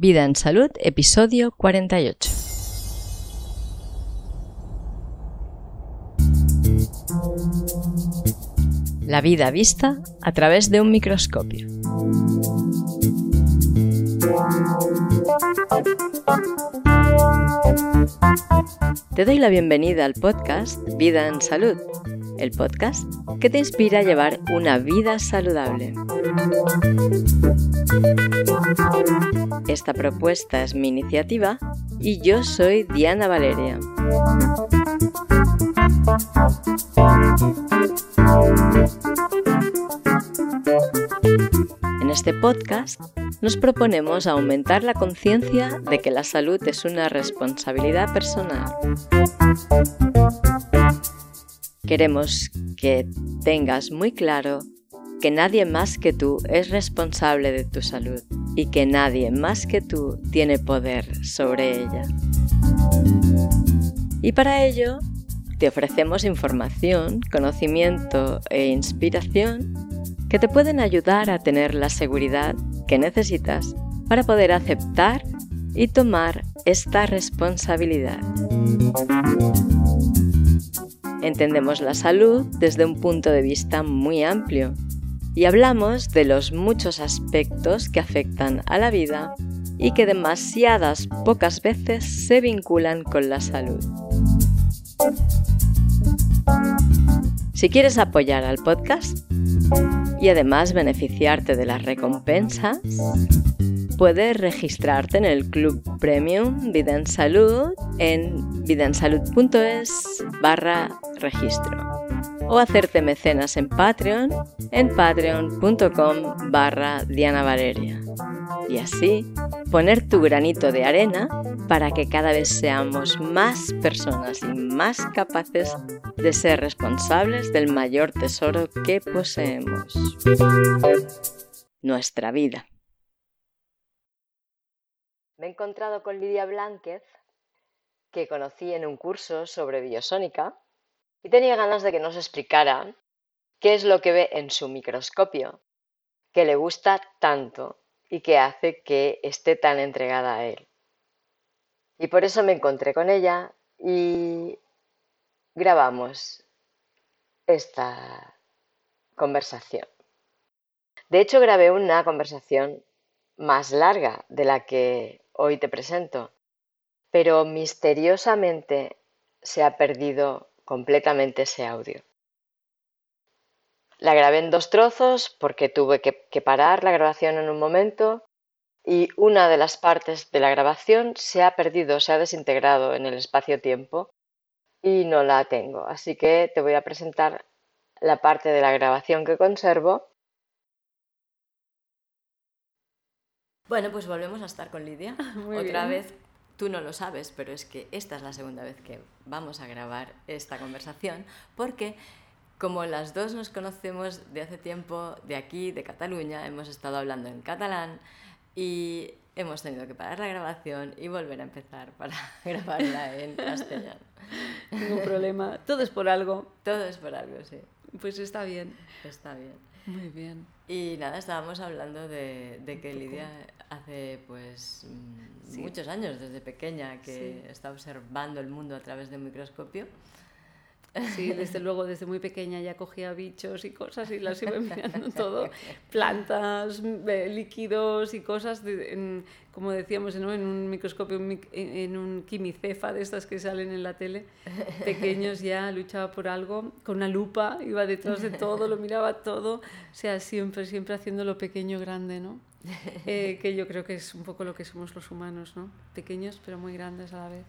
Vida en Salud, episodio 48. La vida vista a través de un microscopio. Te doy la bienvenida al podcast Vida en Salud, el podcast que te inspira a llevar una vida saludable. Esta propuesta es mi iniciativa y yo soy Diana Valeria. En este podcast nos proponemos aumentar la conciencia de que la salud es una responsabilidad personal. Queremos que tengas muy claro que nadie más que tú es responsable de tu salud y que nadie más que tú tiene poder sobre ella. Y para ello te ofrecemos información, conocimiento e inspiración que te pueden ayudar a tener la seguridad que necesitas para poder aceptar y tomar esta responsabilidad. Entendemos la salud desde un punto de vista muy amplio y hablamos de los muchos aspectos que afectan a la vida y que demasiadas pocas veces se vinculan con la salud. Si quieres apoyar al podcast y además beneficiarte de las recompensas, puedes registrarte en el Club Premium Vida en Salud en vidaensalud.es barra registro o hacerte mecenas en Patreon en patreon.com barra Diana Valeria. Y así poner tu granito de arena para que cada vez seamos más personas y más capaces de ser responsables del mayor tesoro que poseemos, nuestra vida. Me he encontrado con Lidia Blánquez, que conocí en un curso sobre biosónica, y tenía ganas de que nos explicara qué es lo que ve en su microscopio, que le gusta tanto y que hace que esté tan entregada a él. Y por eso me encontré con ella y grabamos esta conversación. De hecho, grabé una conversación más larga de la que hoy te presento, pero misteriosamente se ha perdido completamente ese audio. La grabé en dos trozos porque tuve que, parar la grabación en un momento y una de las partes de la grabación se ha perdido, se ha desintegrado en el espacio-tiempo y no la tengo. Así que te voy a presentar la parte de la grabación que conservo. Bueno, pues volvemos a estar con Lidia. Otra vez, tú no lo sabes, pero es que esta es la segunda vez que vamos a grabar esta conversación porque como las dos nos conocemos de hace tiempo, de aquí, de Cataluña, hemos estado hablando en catalán y hemos tenido que parar la grabación y volver a empezar para grabarla en castellano. Ningún problema. Todo es por algo. Todo es por algo, sí. Pues está bien. Está bien. Muy bien. Y nada, estábamos hablando de, que Lidia hace pues mm, muchos años, desde pequeña, que está observando el mundo a través de un microscopio Sí, desde luego, desde muy pequeña ya cogía bichos y cosas y las iba mirando todo, plantas, eh, líquidos y cosas, como decíamos, en un microscopio, en un quimicefa de estas que salen en la tele, pequeños ya, luchaba por algo, con una lupa, iba detrás de todo, lo miraba todo, o sea, siempre, siempre haciendo lo pequeño grande, ¿no? Eh, que yo creo que es un poco lo que somos los humanos, ¿no? Pequeños pero muy grandes a la vez.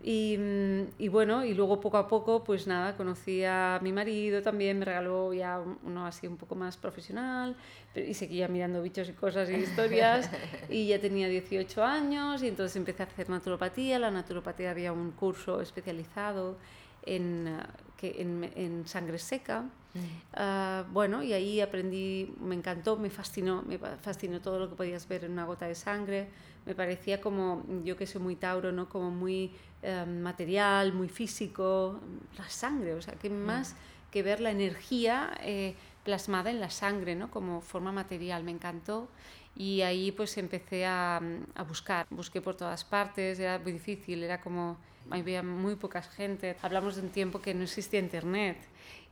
Mm, y, bueno, y luego poco a poco, pues nada, conocí a mi marido también, me regaló ya uno así un poco más profesional y seguía mirando bichos y cosas y historias y ya tenía 18 años y entonces empecé a hacer naturopatía. La naturopatía había un curso especializado en, que, en, en sangre seca. Ah, bueno, y ahí aprendí, me encantó, me fascinó, me fascinó todo lo que podías ver en una gota de sangre. Me parecía como, yo que soy muy Tauro, ¿no? Como muy Em, material, muy físico, la sangre, o sea, que mm. más que ver la energía eh, plasmada en la sangre, ¿no? Como forma material, me encantó. Y ahí pues empecé a, a buscar, busqué por todas partes, era muy difícil, era como, había muy poca gente. Hablamos de un tiempo que no existía internet.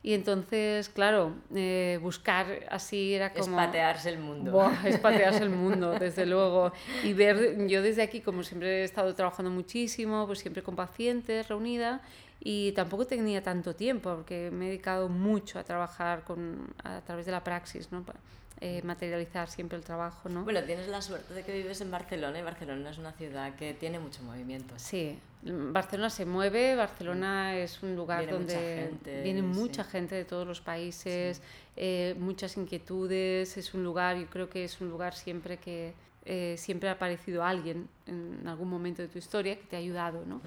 Y entonces, claro, eh, buscar así era como... Es patearse el mundo. Buah, es patearse el mundo, desde luego. Y ver, yo desde aquí, como siempre he estado trabajando muchísimo, pues siempre con pacientes, reunida, y tampoco tenía tanto tiempo, porque me he dedicado mucho a trabajar con, a través de la praxis, ¿no? Eh, materializar siempre el trabajo, ¿no? Bueno, tienes la suerte de que vives en Barcelona y Barcelona es una ciudad que tiene mucho movimiento. Sí, Barcelona se mueve, Barcelona es un lugar viene donde mucha gente, viene mucha sí. gente de todos los países, eh, muchas inquietudes, es un lugar, yo creo que es un lugar siempre que eh, siempre ha aparecido alguien en algún momento de tu historia que te ha ayudado, ¿no?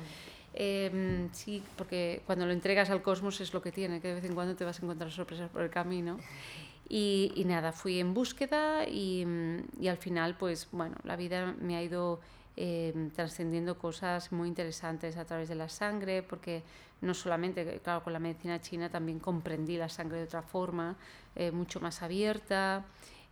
Eh, sí, porque cuando lo entregas al cosmos es lo que tiene, que de vez en cuando te vas a encontrar sorpresas por el camino. Y, y nada, fui en búsqueda y, y, al final, pues bueno, la vida me ha ido eh, trascendiendo cosas muy interesantes a través de la sangre, porque no solamente, claro, con la medicina china también comprendí la sangre de otra forma, eh, mucho más abierta.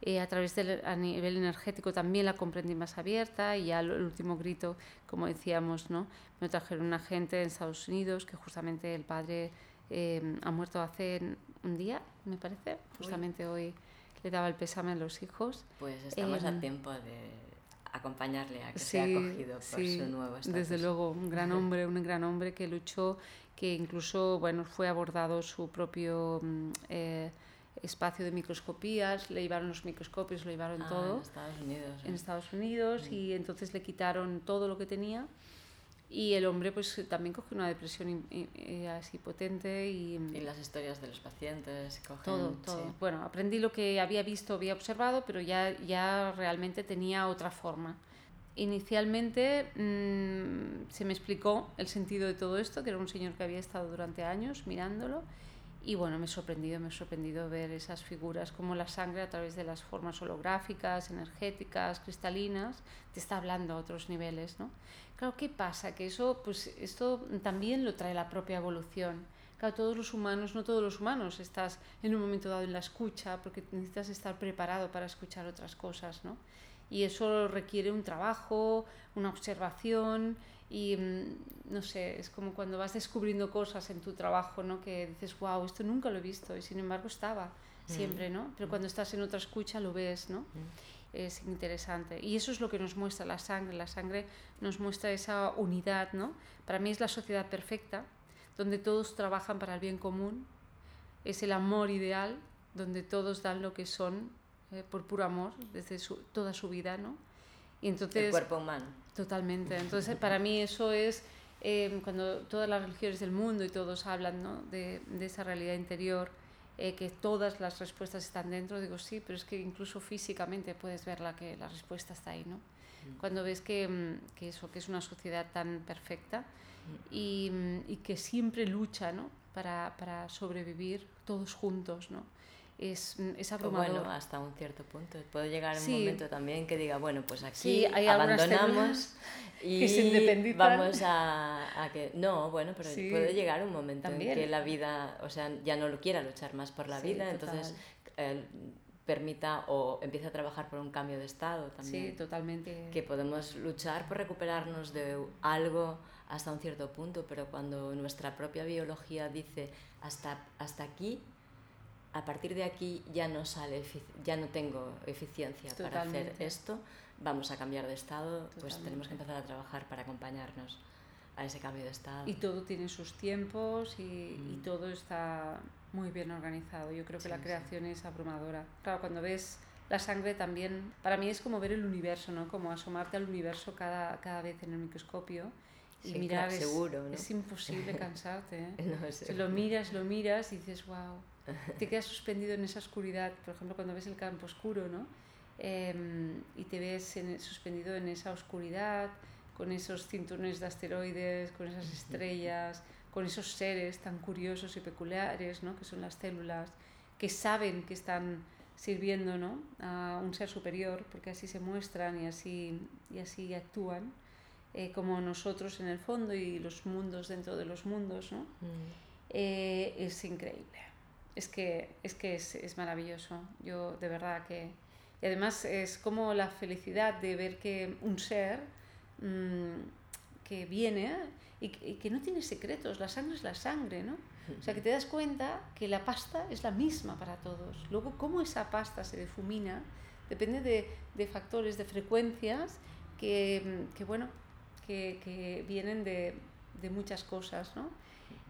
Eh, a través del a nivel energético también la comprendí más abierta y ya el último grito, como decíamos, ¿no? me trajeron una gente en Estados Unidos que justamente el padre eh, ha muerto hace un día, me parece, justamente Uy. hoy le daba el pésame a los hijos. Pues estamos eh, a tiempo de acompañarle a que sí, sea acogido por sí, su nuevo estatus. Desde luego, un gran hombre, un gran hombre que luchó, que incluso bueno, fue abordado su propio eh, espacio de microscopías, le llevaron los microscopios, lo llevaron ah, todo en Estados Unidos. En Estados Unidos Mm. y entonces le quitaron todo lo que tenía y el hombre pues también cogió una depresión así potente y, y las historias de los pacientes cogen, todo todo sí. bueno aprendí lo que había visto había observado pero ya ya realmente tenía otra forma inicialmente mmm, se me explicó el sentido de todo esto que era un señor que había estado durante años mirándolo y bueno, me he sorprendido, me he sorprendido ver esas figuras como la sangre a través de las formas holográficas, energéticas, cristalinas, te está hablando a otros niveles, ¿no? Claro, ¿qué pasa? Que eso, pues esto también lo trae la propia evolución. Claro, todos los humanos, no todos los humanos, estás en un momento dado en la escucha porque necesitas estar preparado para escuchar otras cosas, ¿no? Y eso requiere un trabajo, una observación y mm, no sé, es como cuando vas descubriendo cosas en tu trabajo, ¿no? Que dices, wow, esto nunca lo he visto y sin embargo estaba siempre, ¿no? Pero cuando estás en otra escucha lo ves, ¿no? Es interesante. Y eso es lo que nos muestra la sangre. La sangre nos muestra esa unidad, ¿no? Para mí es la sociedad perfecta, donde todos trabajan para el bien común. Es el amor ideal, donde todos dan lo que son eh, por puro amor desde su, toda su vida, ¿no? Y entonces, el cuerpo humano. Totalmente. Entonces, para mí eso es eh, cuando todas las religiones del mundo y todos hablan ¿no? de, de, esa realidad interior, eh, que todas las respuestas están dentro, digo sí, pero es que incluso físicamente puedes ver la que la respuesta está ahí, ¿no? Mm. Cuando ves que, que, eso, que es una sociedad tan perfecta mm. y, y, que siempre lucha ¿no? para, para sobrevivir todos juntos, ¿no? Es, es abrumador. Bueno, hasta un cierto punto. Puede llegar un momento también que diga, bueno, pues aquí Sí, hay abandonamos y vamos a, a que... No, bueno, pero Sí. puede llegar un momento También. en que la vida, o sea, ya no lo quiera luchar más por la vida, total. entonces eh, permita o empiece a trabajar por un cambio de estado también. Sí, totalmente. que podemos luchar por recuperarnos de algo hasta un cierto punto, pero cuando nuestra propia biología dice hasta, hasta aquí, a partir de aquí ya no sale, ya no tengo eficiencia para hacer Totalmente. esto, vamos a cambiar de estado, pues Totalmente. tenemos que empezar a trabajar para acompañarnos a ese cambio de estado. Y todo tiene sus tiempos y, y Mm. todo está muy bien organizado. Yo creo que Sí, la sí. creación es abrumadora. Claro, cuando ves la sangre también, para mí es como ver el universo, ¿no? Como asomarte al universo cada, cada vez en el microscopio y Sí, mirar. claro, es, seguro, ¿no? es imposible cansarte. ¿eh? No, Si lo miras, lo miras y dices, wow, te quedas suspendido en esa oscuridad. Por ejemplo, cuando ves el campo oscuro, ¿no? Em, y te ves en- suspendido en esa oscuridad, con esos cinturones de asteroides, con esas estrellas, con esos seres tan curiosos y peculiares, ¿no? Que son las células, que saben que están sirviendo, ¿no? A un ser superior, porque así se muestran y así, y así actúan, eh, como nosotros en el fondo y los mundos dentro de los mundos, ¿no? Mm. Eh, es increíble. Es que es, que es, es maravilloso. Yo de verdad que Y además es como la felicidad de ver que un ser mm, que viene y, que no tiene secretos, la sangre es la sangre, ¿no? O sea, que te das cuenta que la pasta es la misma para todos. Luego, cómo esa pasta se difumina depende de, de factores, de frecuencias que, que bueno, que, que, vienen de, de muchas cosas, ¿no?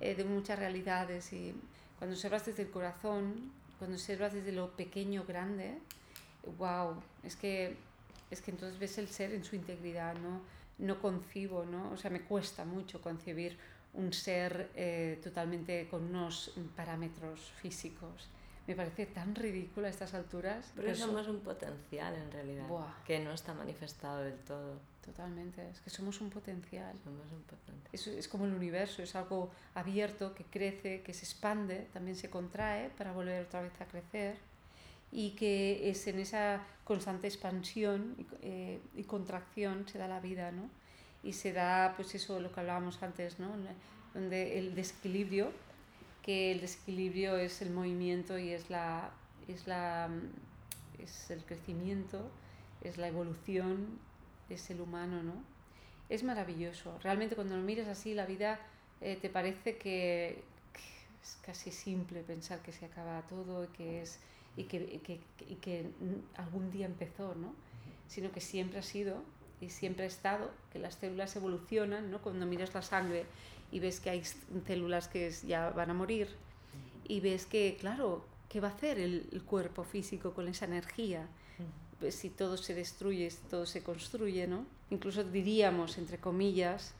Eh, de muchas realidades. Y cuando observas desde el corazón, cuando observas desde lo pequeño, grande, wow, es que, es que entonces ves el ser en su integridad, ¿no? No concibo, ¿no? O sea, me cuesta mucho concebir un ser eh, totalmente con unos parámetros físicos. Me parece tan ridículo a estas alturas. Pero es más un potencial en realidad, que no está manifestado del todo. Totalmente, es que somos un potencial. Somos un potencial. Es, es como el universo, es algo abierto que crece, que se expande, también se contrae para volver otra vez a crecer y que es en esa constante expansión y, eh, y contracción se da la vida, ¿no? y se da pues eso lo que hablábamos antes no donde el desequilibrio que el desequilibrio es el movimiento y es la es la es el crecimiento es la evolución es el humano no es maravilloso. Realmente cuando lo miras así la vida eh, te parece que, es casi simple pensar que se acaba todo y que es y que, que, y que algún día empezó no sino que siempre ha sido y siempre ha estado, que las células evolucionan, ¿no? Cuando miras la sangre y ves que hay células que ya van a morir y ves que, claro, ¿qué va a hacer el, cuerpo físico con esa energía? Pues si todo se destruye, si todo se construye, ¿no? Incluso diríamos, entre comillas,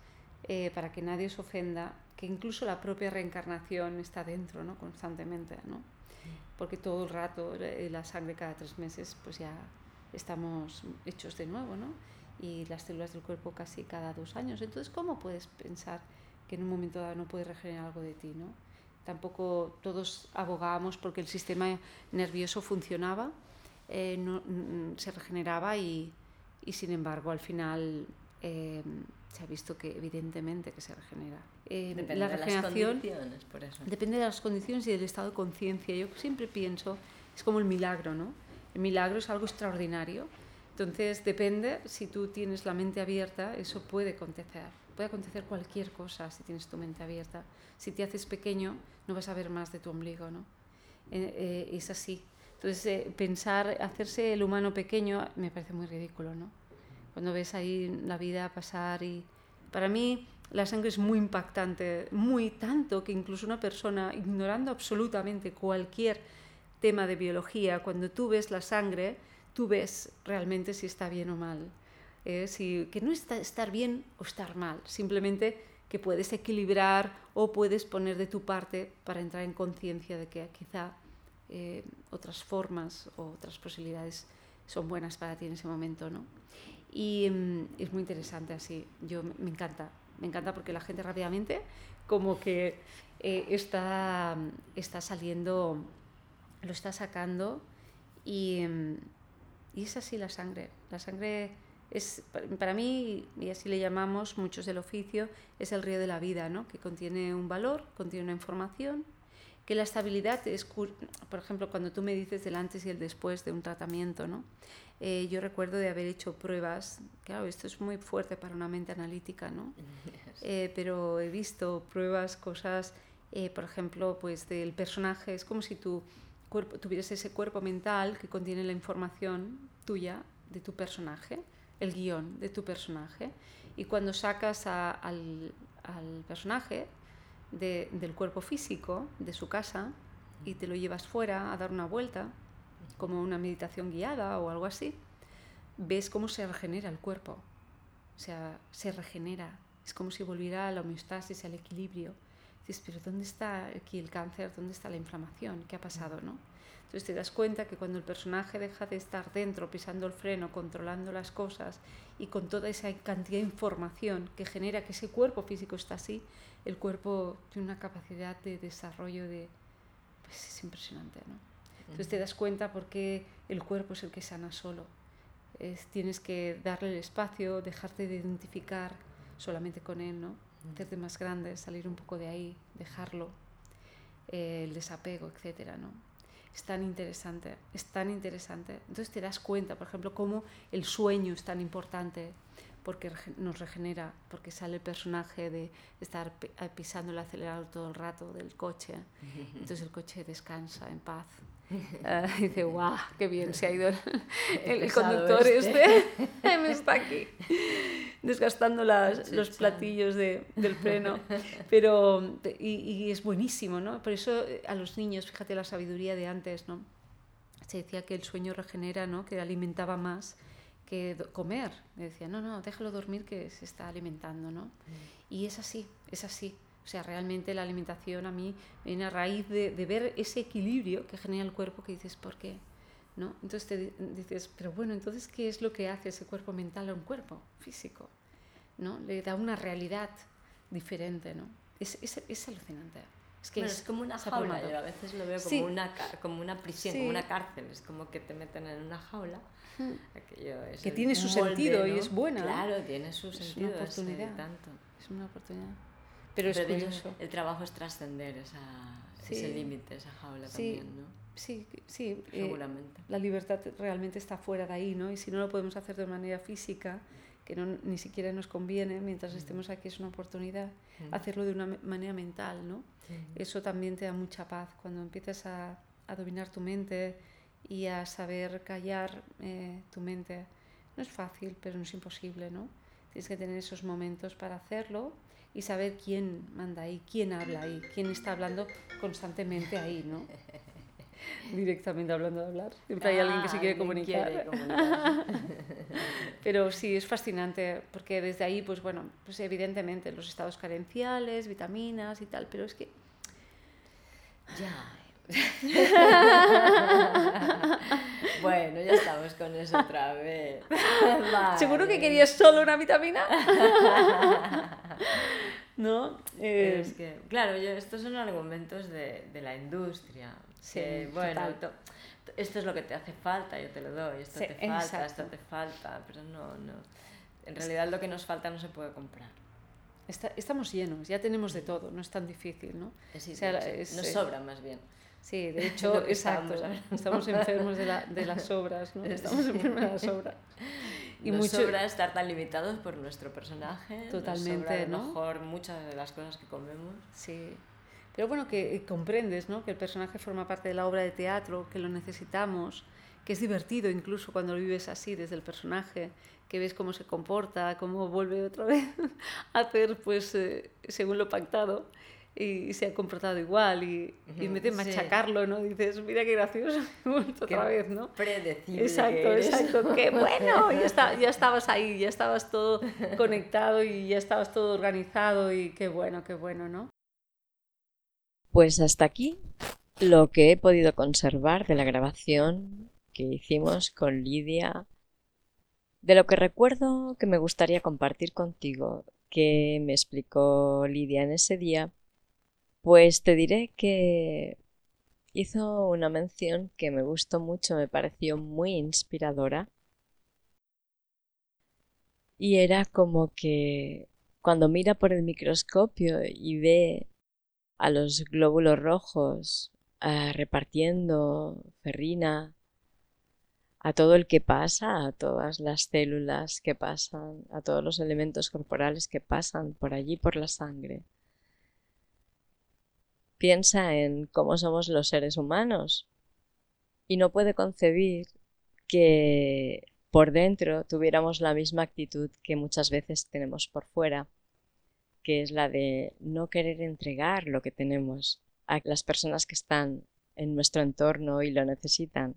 eh, para que nadie se ofenda, que incluso la propia reencarnación está dentro, ¿no? Constantemente, ¿no? Porque todo el rato, eh, la sangre cada tres meses, pues ya estamos hechos de nuevo, ¿no? y las células del cuerpo casi cada dos años. Entonces, ¿cómo puedes pensar que en un momento dado no puedes regenerar algo de ti? ¿no? Tampoco todos abogábamos porque el sistema nervioso funcionaba, eh, no, se regeneraba y, y, sin embargo al final eh, se ha visto que evidentemente que se regenera. Eh, depende la regeneración de las condiciones, por eso. Depende de las condiciones y del estado de conciencia. Yo siempre pienso, es como el milagro, ¿no? El milagro es algo extraordinario entonces depende, si tú tienes la mente abierta, eso puede acontecer. Puede acontecer cualquier cosa si tienes tu mente abierta. Si te haces pequeño, no vas a ver más de tu ombligo, ¿no? Eh, eh, es así. Entonces, eh, pensar, hacerse el humano pequeño me parece muy ridículo, ¿no? Cuando ves ahí la vida pasar y... Para mí la sangre es muy impactante, muy tanto que incluso una persona, ignorando absolutamente cualquier tema de biología, cuando tú ves la sangre, tú ves realmente si está bien o mal. Eh, si, que no está estar bien o estar mal, simplemente que puedes equilibrar o puedes poner de tu parte para entrar en conciencia de que quizá eh, otras formas o otras posibilidades son buenas para ti en ese momento. ¿no? Y mm, es muy interesante así, yo me encanta, me encanta porque la gente rápidamente como que eh, está, está saliendo, lo está sacando y, mm, y es así la sangre. La sangre es, para mí, y así le llamamos muchos del oficio, es el río de la vida, ¿no? que contiene un valor, contiene una información, que la estabilidad es, por ejemplo, cuando tú me dices del antes y el después de un tratamiento, ¿no? Eh, yo recuerdo de haber hecho pruebas, claro, esto es muy fuerte para una mente analítica, ¿no? Eh, pero he visto pruebas, cosas, eh, por ejemplo, pues del personaje, es como si tú cuerpo, tuvieras ese cuerpo mental que contiene la información tuya de tu personaje, el guion de tu personaje, y cuando sacas al, personaje del cuerpo físico, de su casa, y te lo llevas fuera a dar una vuelta, como una meditación guiada o algo así, ves cómo se regenera el cuerpo. O sea, se regenera. Es como si volviera a la homeostasis, al equilibrio dices, pero ¿dónde está aquí el cáncer? ¿Dónde está la inflamación? ¿Qué ha pasado? ¿no? Entonces te das cuenta que cuando el personaje deja de estar dentro, pisando el freno, controlando las cosas y con toda esa cantidad de información que genera que ese cuerpo físico está así, el cuerpo tiene una capacidad de desarrollo de... Pues es impresionante, ¿no? Entonces te das cuenta porque el cuerpo es el que sana solo. Es, tienes que darle el espacio, dejarte de identificar solamente con él, ¿no? Hacerte más grande, salir un poco de ahí, dejarlo, eh, el desapego, etcétera, ¿no? Es tan interesante, es tan interesante. Entonces te das cuenta, por ejemplo, cómo el sueño es tan importante porque nos regenera, porque sale el personaje de estar pisando el acelerador todo el rato del coche, entonces el coche descansa en paz. Uh, dice, guau, qué bien se ha ido el, conductor este, este. me está aquí desgastando las, los platillos de, del freno. Pero, y, y, es buenísimo, ¿no? Por eso eh, a los niños, fíjate la sabiduría de antes, ¿no? Se decía que el sueño regenera, ¿no? Que alimentaba más que comer. Me decía, no, no, déjalo dormir que se está alimentando, ¿no? Mm. Y es así, es así. O sea, realmente la alimentación a mí viene a raíz de, de, ver ese equilibrio que genera el cuerpo que dices, ¿por qué? ¿No? Entonces te dices, pero bueno, entonces, ¿qué es lo que hace ese cuerpo mental a un cuerpo físico? ¿No? Le da una realidad diferente, ¿no? Es, es, es alucinante. Es que es, como una jaula, yo a veces lo veo como, una, como una prisión, como una cárcel, es como que te meten en una jaula que tiene su sentido y es buena. Claro, tiene su sentido. Es una oportunidad. tanto. Es una oportunidad. Pero, es curioso. El, trabajo es trascender esa, ese límite, esa jaula también, ¿no? Sí, sí. Eh, Seguramente. la libertad realmente está fuera de ahí, ¿no? Y si no lo podemos hacer de manera física, que no, ni siquiera nos conviene, mientras estemos aquí es una oportunidad, hacerlo de una manera mental, ¿no? Eso también te da mucha paz. Cuando empiezas a, a dominar tu mente, y a saber callar eh, tu mente. No es fácil, pero no es imposible, ¿no? Tienes que tener esos momentos para hacerlo y saber quién manda ahí, quién habla ahí, quién está hablando constantemente ahí, ¿no? Directamente hablando de hablar. Siempre hay alguien que se ah, quiere comunicar. Pero sí, es fascinante, porque desde ahí, pues bueno, pues evidentemente los estados carenciales, vitaminas y tal, pero es que... Ya, bueno, ya estamos con eso otra vez. ¿Seguro que querías solo una vitamina? ¿No? Eh, es que, claro, yo, estos son argumentos de, de la industria. Sí, bueno, esto es lo que te hace falta, yo te lo doy, esto te falta, esto te falta, pero no, no. En realidad lo que nos falta no se puede comprar. estamos llenos, ya tenemos de todo, no es tan difícil, ¿no? Sí, nos sobra más bien. Sí, de hecho, exacto. Estamos, enfermos de, la, de, las obras, ¿no? Estamos enfermos de las obras. Y nos mucho... sobra estar tan limitados por nuestro personaje. Totalmente, nos ¿no? mejor muchas de las cosas que comemos. Sí. Pero bueno, que comprendes, ¿no? Que el personaje forma parte de la obra de teatro, que lo necesitamos, que es divertido incluso cuando lo vives así desde el personaje, que ves cómo se comporta, cómo vuelve otra vez a hacer pues eh, según lo pactado y se ha comportado igual y, y mete machacarlo, ¿no? Dices, mira qué gracioso, otra vez, ¿no? Predecible. Exacto, exacto, qué bueno, ya, está, ya estabas ahí, ya estabas todo conectado y ya estabas todo organizado y qué bueno, qué bueno, ¿no? Pues hasta aquí lo que he podido conservar de la grabación que hicimos con Lidia. De lo que recuerdo que me gustaría compartir contigo, que me explicó Lidia en ese día, pues te diré que hizo una mención que me gustó mucho, me pareció muy inspiradora. Y era como que cuando mira por el microscopio y ve a los glóbulos rojos ah, repartiendo ferrina a todo el que pasa, a todas las células que pasan, a todos los elementos corporales que pasan por allí por la sangre piensa en cómo somos los seres humanos y no puede concebir que por dentro tuviéramos la misma actitud que muchas veces tenemos por fuera, que es la de no querer entregar lo que tenemos a las personas que están en nuestro entorno y lo necesitan.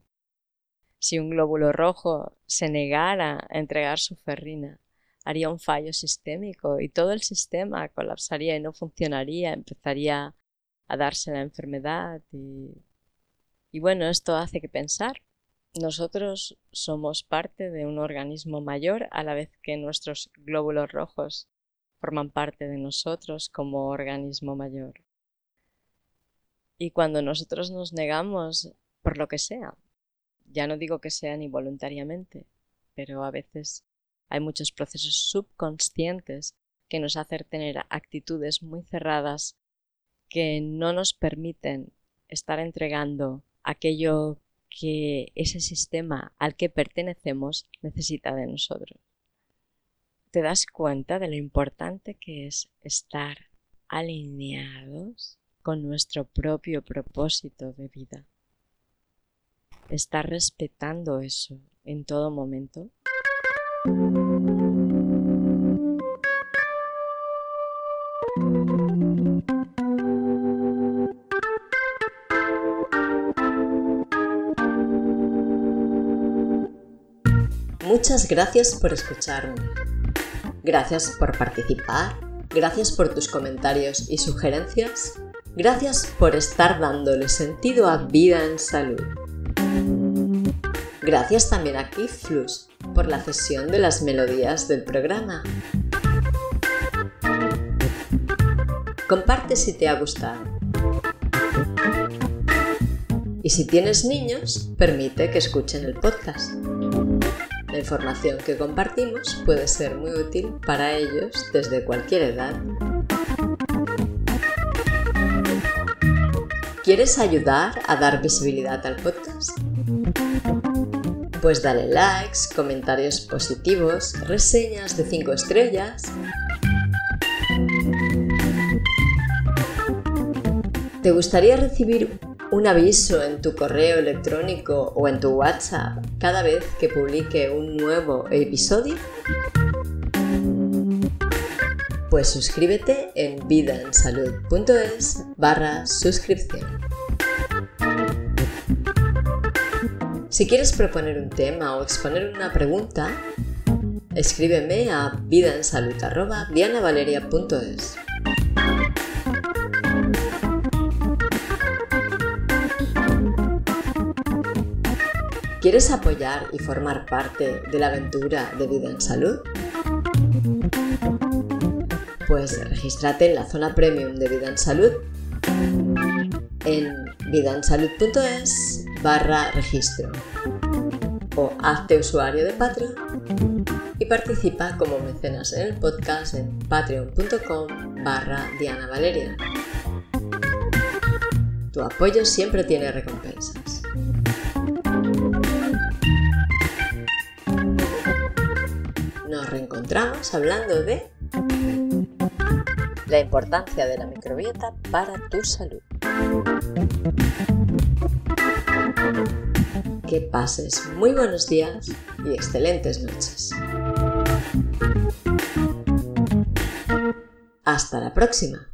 Si un glóbulo rojo se negara a entregar su ferrina, haría un fallo sistémico y todo el sistema colapsaría y no funcionaría, empezaría a darse la enfermedad y, y bueno, esto hace que pensar. Nosotros somos parte de un organismo mayor a la vez que nuestros glóbulos rojos forman parte de nosotros como organismo mayor. Y cuando nosotros nos negamos por lo que sea, ya no digo que sea ni voluntariamente, pero a veces hay muchos procesos subconscientes que nos hacen tener actitudes muy cerradas que no nos permiten estar entregando aquello que ese sistema al que pertenecemos necesita de nosotros. ¿Te das cuenta de lo importante que es estar alineados con nuestro propio propósito de vida? Estar respetando eso en todo momento. Muchas gracias por escucharme. Gracias por participar. Gracias por tus comentarios y sugerencias. Gracias por estar dándole sentido a vida en salud. Gracias también a Kiflus por la cesión de las melodías del programa. Comparte si te ha gustado. Y si tienes niños, permite que escuchen el podcast. La información que compartimos puede ser muy útil para ellos desde cualquier edad. ¿Quieres ayudar a dar visibilidad al podcast? Pues dale likes, comentarios positivos, reseñas de 5 estrellas. ¿Te gustaría recibir un aviso en tu correo electrónico o en tu WhatsApp cada vez que publique un nuevo episodio? Pues suscríbete en vidaensalud.es barra suscripción. Si quieres proponer un tema o exponer una pregunta, escríbeme a vidaensalud.dianavaleria.es. ¿Quieres apoyar y formar parte de la aventura de Vida en Salud? Pues regístrate en la zona premium de Vida en Salud en vidaensalud.es barra registro o hazte usuario de Patreon y participa como mecenas en el podcast en patreon.com barra Diana Valeria. Tu apoyo siempre tiene recompensas. Reencontramos hablando de la importancia de la microbiota para tu salud. Que pases muy buenos días y excelentes noches. Hasta la próxima.